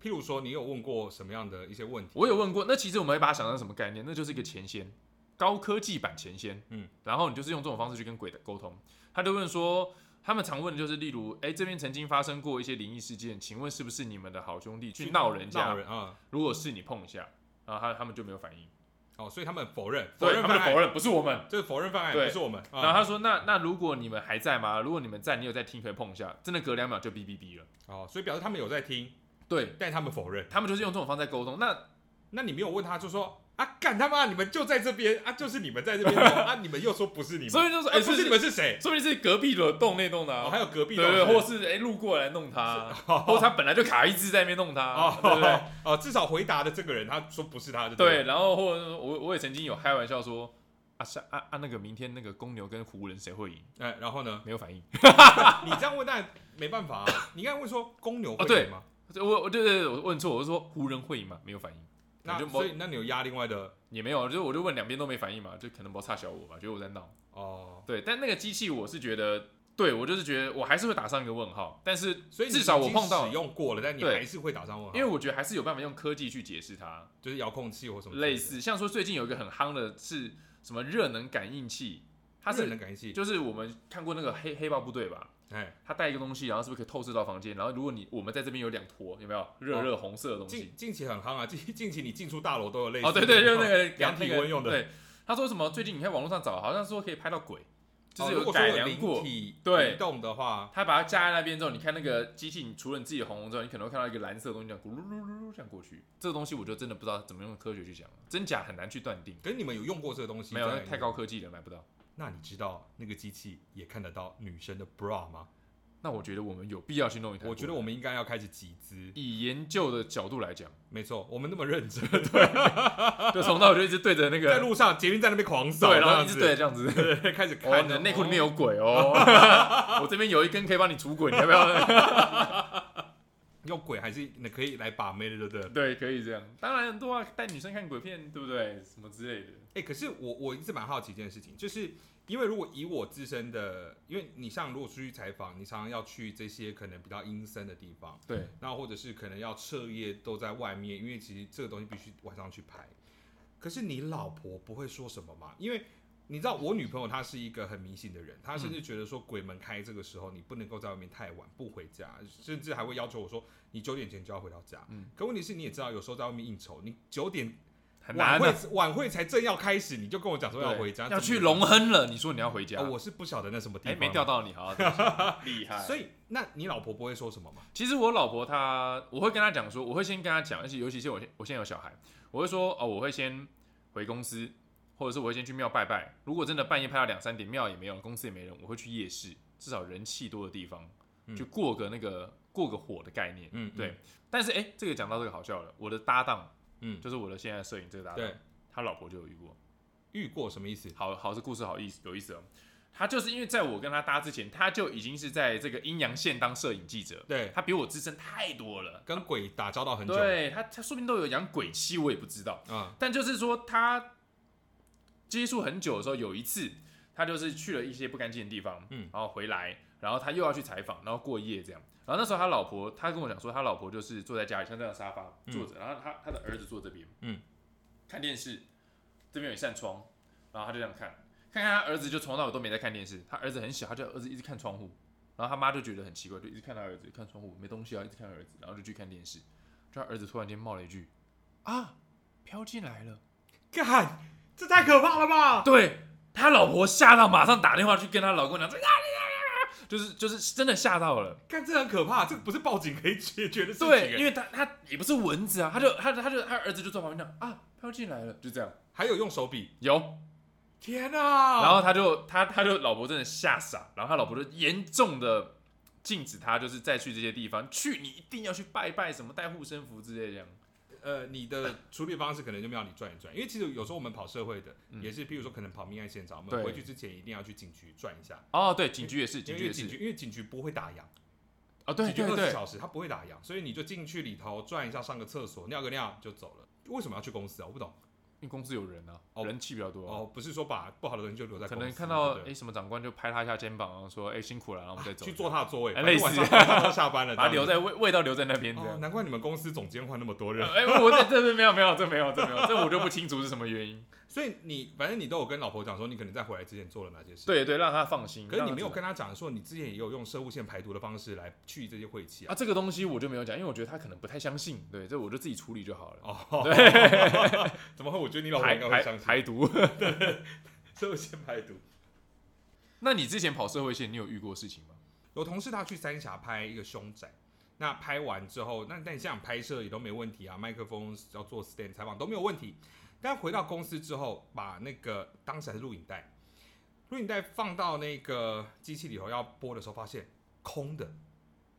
譬如说，你有问过什么样的一些问题？我有问过，那其实我们会把它想成什么概念？那就是一个前先，高科技版前先。嗯，然后你就是用这种方式去跟鬼的沟通。他就问说，他们常问的就是，例如，哎、这边曾经发生过一些灵异事件，请问是不是你们的好兄弟去闹人家？闹人啊！如果是你碰一下，然后他他们就没有反应，哦，所以他们否认，否对，认犯案，他们就否认，不是我们。这是否认犯案，对不是我们。啊然后他说，那那如果你们还在吗？如果你们在，你有在听，可以碰一下，真的隔两秒就哔哔哔了。哦，所以表示他们有在听，对但他们否认。他们就是用这种方式在沟通。那那你没有问他，就说啊，干他妈，你们就在这边啊，就是你们在这边哦 [laughs] 啊，你们又说不是你们，所以就说，哎、啊不是你们是谁？说不定是隔壁的栋那栋的、啊哦，还有隔壁对对，都是或是哎、路过来弄他，或者他本来就卡一只在那边弄他，哦，对不对？哦，至少回答的这个人他说不是他，就对，了。然后或者说我我也曾经有开玩笑说，啊啊下啊啊那个明天那个公牛跟湖人谁会赢？哎，然后呢？没有反应。[laughs] 你这样问当然没办法啊。你应该问说公牛会赢吗？我我对对对，我问错，我是说湖人会赢吗？没有反应。那就所以那你有压另外的也没有，就我就问两边都没反应嘛，就可能不差小我吧，觉得我在闹。哦？对，但那个机器我是觉得，对我就是觉得我还是会打上一个问号，但是所以至少我碰到使，用过了，但你还是会打上问号，因为我觉得还是有办法用科技去解释它，就是遥控器或什么类似像说最近有一个很夯的是什么热能感应器，它是热是能感应器，就是我们看过那个黑黑豹部队吧，哎，它带一个东西，然后是不是可以透视到房间？然后如果你我们在这边有两坨，有没有热热红色的东西近？近期很夯啊，近 [laughs] 近期你进出大楼都有类似哦，对对，就是那个量体温用的。对，他说什么？最近你看网络上找，好像说可以拍到鬼，就哦是有改良过灵。体对移动的话，他把它架在那边之后，你看那个机器，你除了你自己红红之后，你可能会看到一个蓝色的东西这样咕噜噜噜噜这样过去。这个东西我就真的不知道怎么用科学去讲，真假很难去断定。可是你们有用过这个东西？没有，太高。科技了，买不到。那你知道那个机器也看得到女生的 bra 吗？那我觉得我们有必要去弄一台。我觉得我们应该要开始集资。以研究的角度来讲，没错，我们那么认真，[laughs] 对就从那我就一直对着那个在路上捷运在那边狂扫，对，然后一直对着这样子。开始哦，看你的内裤里面有鬼哦！[laughs] 我这边有一根可以帮你除鬼，你要不要？有鬼还是你可以来把妹的，对不对？对，可以这样。当然很多啊，带女生看鬼片，对不对？什么之类的。哎、可是我我一直蛮好奇一件事情，就是因为如果以我自身的，因为你像如果出去采访，你常常要去这些可能比较阴森的地方，对，那或者是可能要彻夜都在外面，因为其实这个东西必须晚上去拍。可是你老婆不会说什么吗？因为你知道我女朋友她是一个很迷信的人，她甚至觉得说鬼门开这个时候你不能够在外面太晚不回家，甚至还会要求我说你九点前就要回到家。嗯可问题是你也知道，有时候在外面应酬，你九点很晚会的。晚会才正要开始，你就跟我讲说要回家，要去龙亨了，你说你要回家哦，，我是不晓得那什么地哎，方，没钓。到你，好，[laughs] [laughs] 厉害。所以，那你老婆不会说什么吗？其实我老婆她，我会跟她讲说，我会先跟她讲，而且尤其是我现我现在有小孩，我会说哦，我会先回公司，或者是我会先去庙拜拜。如果真的半夜拍到两三点，庙也没有，公司也没人，我会去夜市，至少人气多的地方，嗯就过个那个过个火的概念。嗯，对。但是哎、这个讲到这个好笑了，我的搭档嗯，就是我的现在摄影这个搭档对，他老婆就有遇过。遇过什么意思？好好，这故事好意思有意思哦。他就是因为在我跟他搭之前，他就已经是在这个阴阳线当摄影记者，对，他比我资深太多了。跟鬼打交道很久。，对他，他说不定都有养鬼妻，我也不知道。嗯，但就是说，他接触很久的时候，有一次他就是去了一些不干净的地方，嗯然后回来，然后他又要去采访，然后过夜这样。然后那时候他老婆，他跟我讲说，他老婆就是坐在家里像这样的沙发嗯坐着，然后他他的儿子坐这边，嗯，看电视，这边有一扇窗，然后他就这样看，看看他儿子就从头到尾都没在看电视，他儿子很小，他就儿子一直看窗户，然后他妈就觉得很奇怪，就一直看他儿子看窗户没东西啊，一直看儿子，然后就去看电视，就他儿子突然间冒了一句啊，飘进来了。干，这太可怕了吧？对他老婆吓到，马上打电话去跟他老公讲说，啊啊啊啊就是就是真的吓到了。看，这很可怕，这不是报警可以解决的事情。对，因为为他他也不是蚊子啊，他就他他就他儿子就坐旁边讲啊，飘进来了，就这样还有用手比，有，天哪！然后他就他他就老婆真的吓傻，然后他老婆就严重的禁止他就是再去这些地方，去你一定要去拜拜什么带护身符之类这样。呃，你的处理方式可能就要你转一转，因为其实有时候我们跑社会的，嗯。也是，譬如说可能跑命案现场，我们回去之前一定要去警局转一下，哦，对，警局也是，因警局也是，为警局因为警局不会打烊，哦，对警局二十小时他不会打烊，所以你就进去里头转一下，上个厕所，尿个尿就走了。为什么要去公司啊？我不懂。因为公司有人啊，哦人气比较多啊。哦，不是说把不好的东西就留在可公司，能看到哎、对不对什么长官就拍他一下肩膀，然后说哎、辛苦了，然后我们再走。去坐他的座位，哎反正类似晚上晚上都下班了，把它留在味味道留在那边子。哦，样。难怪你们公司总监换那么多人。哎、我这这这没有没有这没有这没有这我就不清楚是什么原因。所以你反正你都有跟老婆讲说，你可能在回来之前做了哪些事。。对对，让她放心。可是你没有跟她讲说，你之前也有用射物线排毒的方式来去这些晦气啊。啊，这个东西我就没有讲，因为我觉得她可能不太相信。对，这我就自己处理就好了。哦，对怎么会？我觉得你老婆应该会相信排毒。[laughs] 射物线排毒。那你之前跑社会线，你有遇过事情吗？有同事他去三峡拍一个凶宅，那拍完之后，那那你这样拍摄也都没问题啊，麦克风要做 stand 采访都没有问题。但回到公司之后，把那个当时还是录影带，录影带放到那个机器里头要播的时候，发现空的，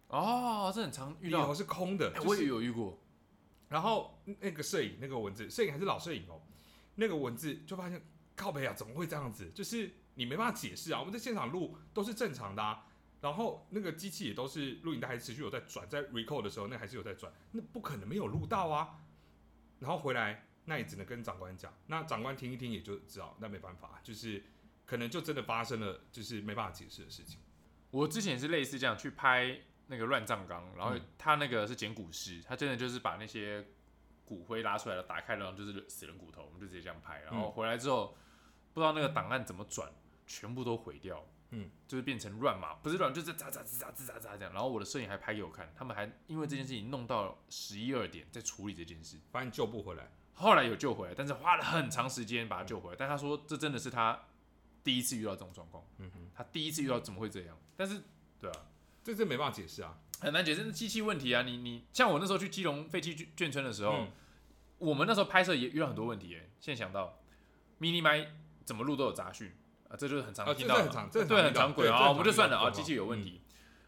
哦，这很常遇到。是空的，哎我就是也有遇过。然后那个摄影那个文字，摄影还是老摄影哦，那个文字就发现靠北啊，怎么会这样子？就是你没办法解释啊。我们在现场录都是正常的啊，然后那个机器也都是录影带还持续有在转，在 record 的时候那还是有在转，那不可能没有录到啊。然后回来那也只能跟长官讲，那长官听一听也就知道，那没办法，就是可能就真的发生了，就是没办法解释的事情。我之前也是类似这样去拍那个乱葬岗，然后嗯他那个是捡骨尸，他真的就是把那些骨灰拉出来了，打开了，然后就是死人骨头，我们就直接这样拍。然后回来之后，不知道那个档案怎么转，全部都毁掉，嗯，就是变成乱码，不是乱，就是喳喳吱喳吱喳喳这样。然后我的摄影还拍给我看，他们还因为这件事情弄到十一二点在处理这件事。发现救不回来，后来有救回来，但是花了很长时间把他救回来。但他说这真的是他第一次遇到这种状况，嗯哼，他第一次遇到怎么会这样？但是对啊，这这没办法解释啊。很难解释，是机器问题啊！你你像我那时候去基隆废弃眷村的时候，嗯我们那时候拍摄也遇到很多问题耶。现在想到，mini 麦怎么录都有杂讯啊，这就是很常啊听到对，很常轨啊，我们就算了啊，机器有问题，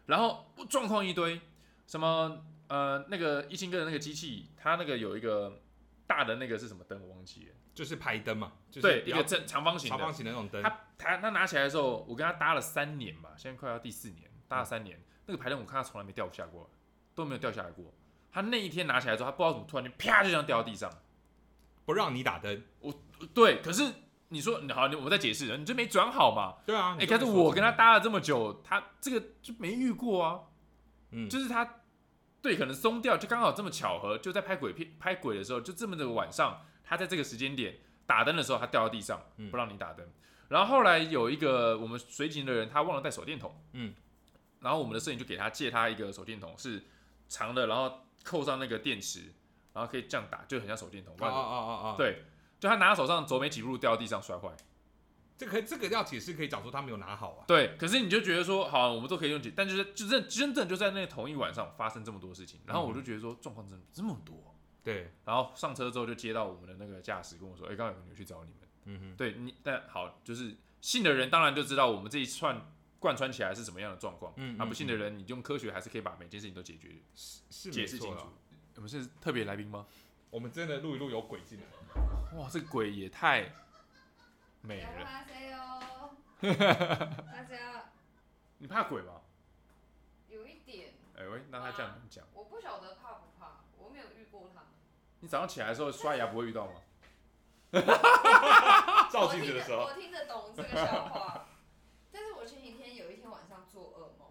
然后状况一堆，什么呃那个一清哥的那个机器，它那个有一个大的那个是什么灯我忘记了，就是排灯嘛，就是对，一个正长方形的长方，形的那种灯，他他他拿起来的时候，我跟他搭了三年吧，现在快要第四年，搭了三年，那个排灯我看他从来没掉下过，都没有掉下来过。他那一天拿起来之后，他不知道怎么突然间啪就这样掉到地上。不让你打灯。我对，可是你说好，你我再解释，你就没转好嘛？对啊，哎、可是我跟他搭了这么久，他这个就没遇过啊，嗯，就是他对可能松掉，就刚好这么巧合，就在拍鬼片拍鬼的时候，就这么的晚上，他在这个时间点打灯的时候，他掉到地上，嗯不让你打灯。然后后来有一个我们随行的人，他忘了带手电筒，嗯，然后我们的摄影就给他借他一个手电筒，是长的，然后扣上那个电池，然后可以这样打，就很像手电筒。啊啊啊啊啊！，对，就他拿在手上走没几步掉到地上摔坏。这个这个要解释，可以讲说他没有拿好啊。对，可是你就觉得说，好，我们都可以用解，但就是就真真正就在那同一晚上发生这么多事情，然后我就觉得说状况真的这么多，对，然后上车之后就接到我们的那个驾驶跟我说，哎、刚刚有朋友去找你们，嗯哼，对你，但好，就是信的人当然就知道我们这一串贯穿起来是什么样的状况，嗯啊，不信的人你用科学还是可以把每件事情都解决是解释清楚。我们是特别来宾吗？我们真的录一录有鬼进来，哇，这鬼也太美，[laughs] 大家。你怕鬼吗？有一点。哎，喂，那他这样讲，我不晓得怕不怕，我没有遇过他们。你早上起来的时候刷牙不会遇到吗？哈哈哈，照镜子的时候。我听得懂这个笑话，但是我前几天有一天晚上做噩梦。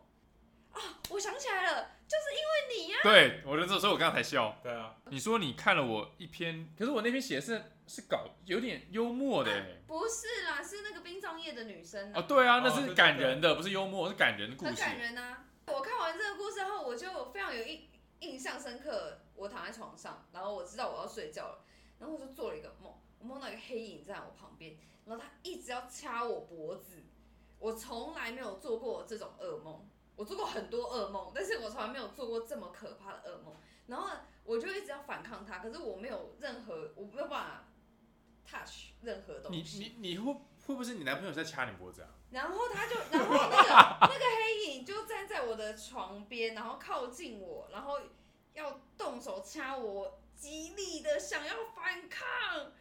啊，我想起来了，就是因为你呀。对，我觉得这以我刚才笑。对啊。你说你看了我一篇，可是我那篇写的是是搞有点幽默的欸不是啦，是那个殡葬业的女生哦，啊，对啊，那是哦对对感人的，不是幽默，是感人的故事很。感人啊。我看完这个故事后，我就非常有印印象深刻。我躺在床上，然后我知道我要睡觉了，然后我就做了一个梦，我梦到一个黑影在我旁边，然后他一直要掐我脖子。我从来没有做过这种噩梦，我做过很多噩梦，但是我从来没有做过这么可怕的噩梦。然后我就一直要反抗他，可是我没有任何，我没有办法 touch 任何东你西。你你会会不会是你男朋友在掐你脖子啊？然后他就，然后那个那个黑影就站在我的床边，然后靠近我，然后要动手掐我，极力的想要反抗。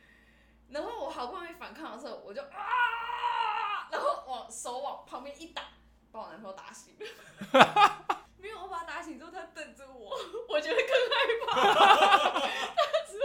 然后我好不容易反抗的时候，我就啊，然后往手往旁边一打，把我男朋友打醒了。[laughs] 打醒之后，他瞪着我，[laughs] 我觉得更害怕。他说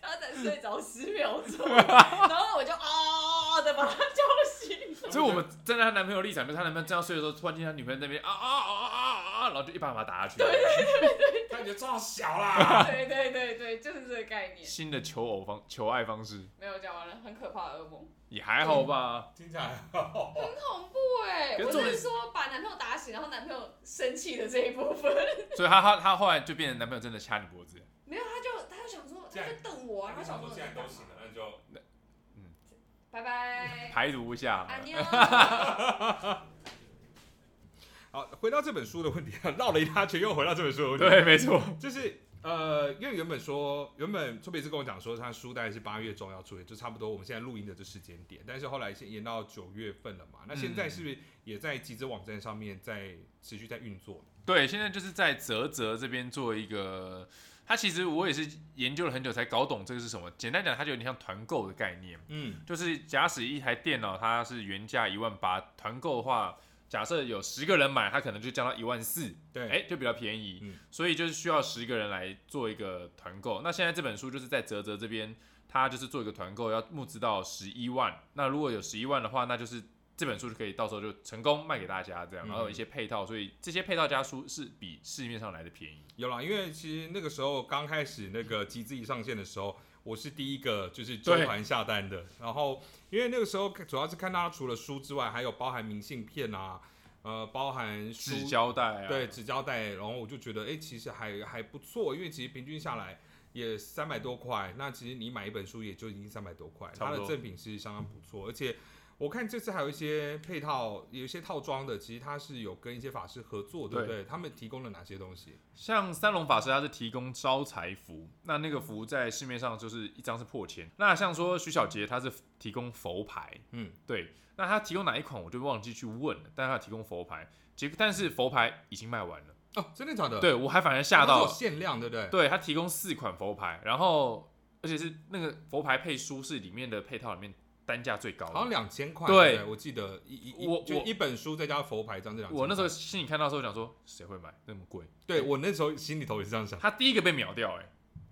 他才睡着十秒钟，然后我就啊的把他叫醒。所以我们站在他男朋友立场，就是她男朋友正要睡的时候，突然间他女朋友那边啊啊啊啊啊啊，然后就一巴把他打下去。对对对就撞小啦。对对对对，就是这个概念。新的求偶方求爱方式没有讲完了，很可怕的噩梦，也还好吧。听起来很恐怖哎、我可是说把男朋友打醒，然后男朋友生气的这一部分，所以他他他后来就变成男朋友真的掐你脖子。没有，他就他就想说，他就瞪我啊，他想说说既然都行了，那就拜拜，排毒一下。安妞。好。回到这本书的问题，[laughs] 绕了一大圈，又回到这本书的问题。对，没错。就是呃，因为原本说，原本特别是跟我讲说，他书大概是八月中要出的，就差不多我们现在录音的这时间点。但是后来先延到九月份了嘛，那现在是不是也在集资网站上面在持续在运作？对，现在就是在泽泽这边做一个，它它其实我也是研究了很久才搞懂这个是什么。简单讲，它就有点像团购的概念，嗯，就是假使一台电脑它是原价一万八，团购的话，假设有十个人买，它可能就降到一万四，对，哎，就比较便宜。嗯所以就是需要十个人来做一个团购。那现在这本书就是在泽泽这边，他就是做一个团购，要募资到十一万。那如果有十一万的话，那就是这本书就可以到时候就成功卖给大家这样，嗯然后有一些配套，所以这些配套家书是比市面上来的便宜。有啦，因为其实那个时候刚开始那个集资一上线的时候，我是第一个就是揪对团下单的。然后因为那个时候主要是看大家除了书之外，还有包含明信片啊，呃，包含书纸胶带啊，对，纸胶带，然后我就觉得，哎、其实还还不错，因为其实平均下来也三百多块，那其实你买一本书也就已经三百多块，它的赠品是相当不错，而且我看这次还有一些配套，有一些套装的，其实它是有跟一些法师合作，对不对？他们提供了哪些东西？像三龙法师，他是提供招财符，那那个符在市面上就是一张是破千。那像说徐小杰，他是提供佛牌，嗯，对，那他提供哪一款我就忘记去问了，但他提供佛牌，结果但是佛牌已经卖完了，哦，真的假的？，对我还反而吓到限量，对不对？对他提供四款佛牌，然后而且是那个佛牌配书是里面的配套里面单价最高好像的。两千块，对我记得一一一我我就一本书再加佛牌这样这两千。我那时候心里看到的时候想说，谁会买那么贵？对我那时候心里头也是这样想，他第一个被秒掉、哎，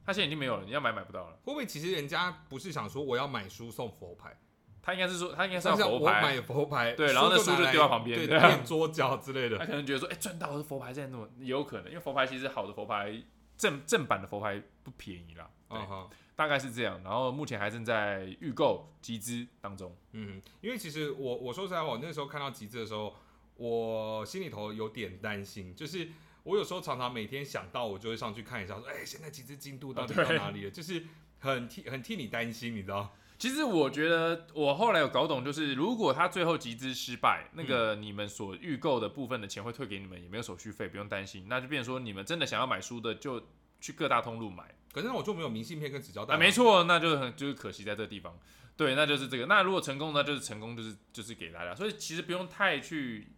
他现在已经没有了，你要买买不到了。会不会其实人家不是想说我要买书送佛牌？他应该是说，他应该是但是我要佛牌，买佛牌，对然后那书就拿来丢在旁边对，对啊垫桌角之类他的。可能觉得说，哎、赚到了佛牌现在那么也有可能，因为佛牌其实好的佛牌正正版的佛牌不便宜啦，对，嗯哼，大概是这样。然后目前还正在预购集资当中。嗯，因为其实我我说实在话，我那时候看到集资的时候，我心里头有点担心，就是我有时候常常每天想到，我就会上去看一下，说，哎、现在集资进度到底到哪里了？就是很替很替你担心，你知道？其实我觉得我后来有搞懂，就是如果他最后集资失败，那个嗯你们所预购的部分的钱会退给你们，也没有手续费，不用担心。那就变成说，你们真的想要买书的，就去各大通路买。可是那我就没有明信片跟纸胶带、啊，没。错，那就很就是可惜在这个地方。对，那就是这个。那如果成功呢，就是成功，就是就是给大家。所以其实不用太去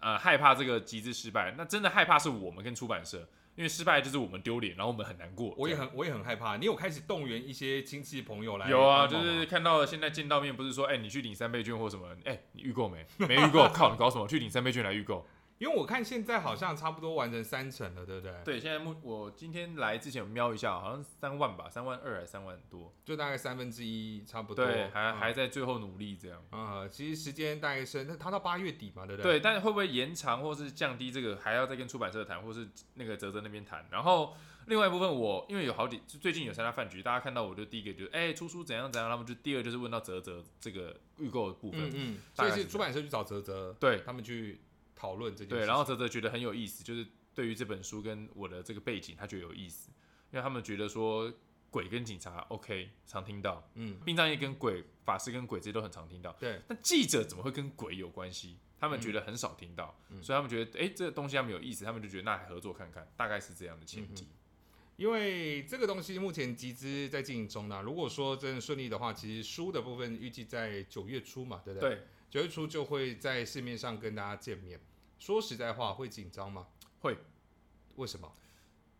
呃害怕这个集资失败。那真的害怕是我们跟出版社，因为失败就是我们丢脸，然后我们很难过。我也很我也很害怕。你有开始动员一些亲戚朋友来有啊，就是看到现在见到面，不是说哎、你去领三倍券或什么？哎、你预购没？没预购，[laughs] 靠你搞什么？去领三倍券来预购？因为我看现在好像差不多完成三成了，对不对？对，现在目我今天来之前有瞄一下，好像三万吧，三万二还是三万多？就大概三分之一，差不多。对，还嗯还在最后努力这样。啊、其实时间大概是那他到八月底嘛，对不对，对但会不会延长或是降低这个，还要再跟出版社谈，或是那个泽泽那边谈。然后另外一部分我，因为有好几，就最近有参加饭局，大家看到我就第一个就是，哎、出书怎样怎样，他们就第二就是问到泽泽这个预购的部分。嗯嗯，所以是是出版社去找泽泽，对他们去讨论这件事。对，然后泽泽觉得很有意思，就是对于这本书跟我的这个背景，他觉得有意思，因为他们觉得说鬼跟警察 OK 常听到，嗯，殡葬业跟鬼、法师跟鬼这些都很常听到，对，但记者怎么会跟鬼有关系？他们觉得很少听到，嗯所以他们觉得，哎、这个东西他们有意思，他们就觉得那还合作看看，大概是这样的前提。因为这个东西目前集资在进行中呢。如果说真的顺利的话，其实书的部分预计在九月初嘛，对不对？对，九月初就会在市面上跟大家见面。说实在话，会紧张吗？会。为什么？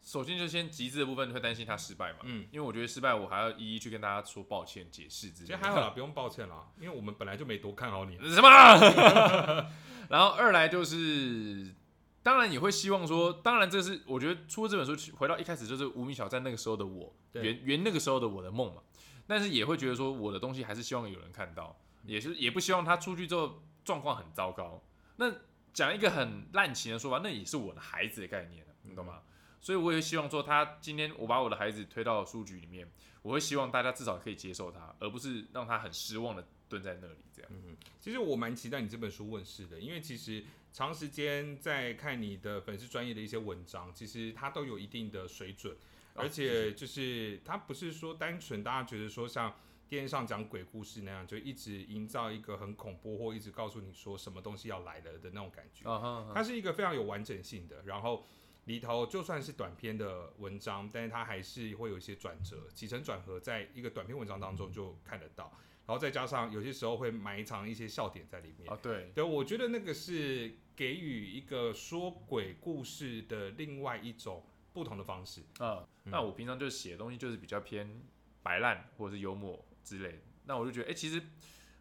首先就先集资的部分会担心他失败嘛，嗯，因为我觉得失败我还要一一去跟大家说抱歉、解释之类的。其实还好啦，不用抱歉啦，因为我们本来就没多看好你。什么啊？[laughs] 然后二来就是，当然也会希望说，当然这是我觉得出这本书回到一开始就是无名小站那个时候的我，对圆圆那个时候的我的梦嘛。但是也会觉得说，我的东西还是希望有人看到，也是也不希望他出去之后状况很糟糕。那讲一个很滥情的说法，那也是我的孩子的概念你懂吗？所以我也希望说，他今天我把我的孩子推到书局里面，我会希望大家至少可以接受他，而不是让他很失望的蹲在那里这样。嗯，其实我蛮期待你这本书问世的，因为其实长时间在看你的粉丝专业的一些文章，其实它都有一定的水准，而且就是它不是说单纯大家觉得说像电视上讲鬼故事那样，就一直营造一个很恐怖或一直告诉你说什么东西要来了的那种感觉。啊哈，它是一个非常有完整性的，然后里头就算是短篇的文章，但是它还是会有一些转折、起承转合，在一个短篇文章当中就看得到，然后再加上有些时候会埋藏一些笑点在里面。啊对，对，我觉得那个是给予一个说鬼故事的另外一种不同的方式。啊、那我平常就写的东西就是比较偏白烂或者是幽默之类的。那我就觉得，哎、其实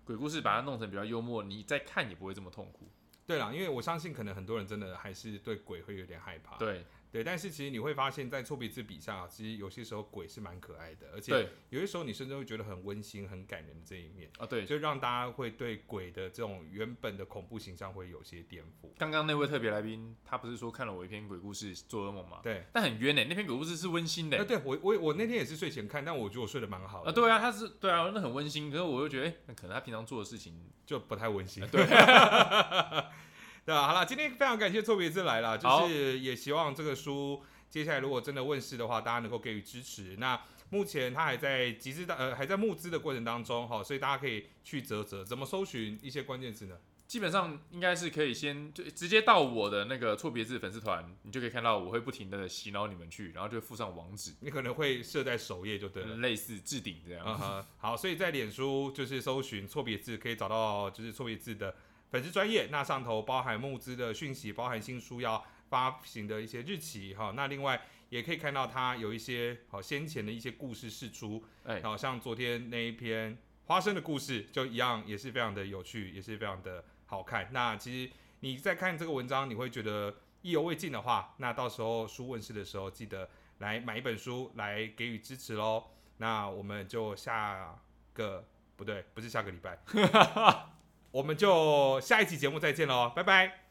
鬼故事把它弄成比较幽默，你再看也不会这么痛苦。对啦，因为我相信可能很多人真的还是对鬼会有点害怕。对对，但是其实你会发现在错别字笔下，其实有些时候鬼是蛮可爱的，而且有些时候你甚至会觉得很温馨、很感人的这一面，啊，对。就让大家会对鬼的这种原本的恐怖形象会有些颠覆。刚刚那位特别来宾，他不是说看了我一篇鬼故事做噩梦吗？对，但很冤呢、那篇鬼故事是温馨的、啊，对我我我那天也是睡前看，但我觉得我睡得蛮好啊，的，对啊，他是对啊，那很温馨。可是我又觉得，哎、那可能他平常做的事情，就不太温馨。对 [laughs] [laughs] 对啊，好了，今天非常感谢错别字来了，就是也希望这个书接下来如果真的问世的话，大家能够给予支持。那目前它还在集资的呃还在募资的过程当中哈，所以大家可以去泽泽，怎么搜寻一些关键词呢？基本上应该是可以先就直接到我的那个错别字粉丝团，你就可以看到我会不停的洗脑你们去，然后就会附上网址，你可能会设在首页就对了。类似置顶这样。嗯哼，好，所以在脸书就是搜寻错别字，可以找到就是错别字的粉丝专业，那上头包含募资的讯息，包含新书要发行的一些日期哈。那另外也可以看到它有一些好先前的一些故事释出，哎、好像昨天那一篇花生的故事就一样，也是非常的有趣，也是非常的好看。那其实你在看这个文章，你会觉得意犹未尽的话，那到时候书问世的时候，记得来买一本书来给予支持喽。那我们就下个不对，不是下个礼拜，[laughs] 我们就下一期节目再见喽，拜拜。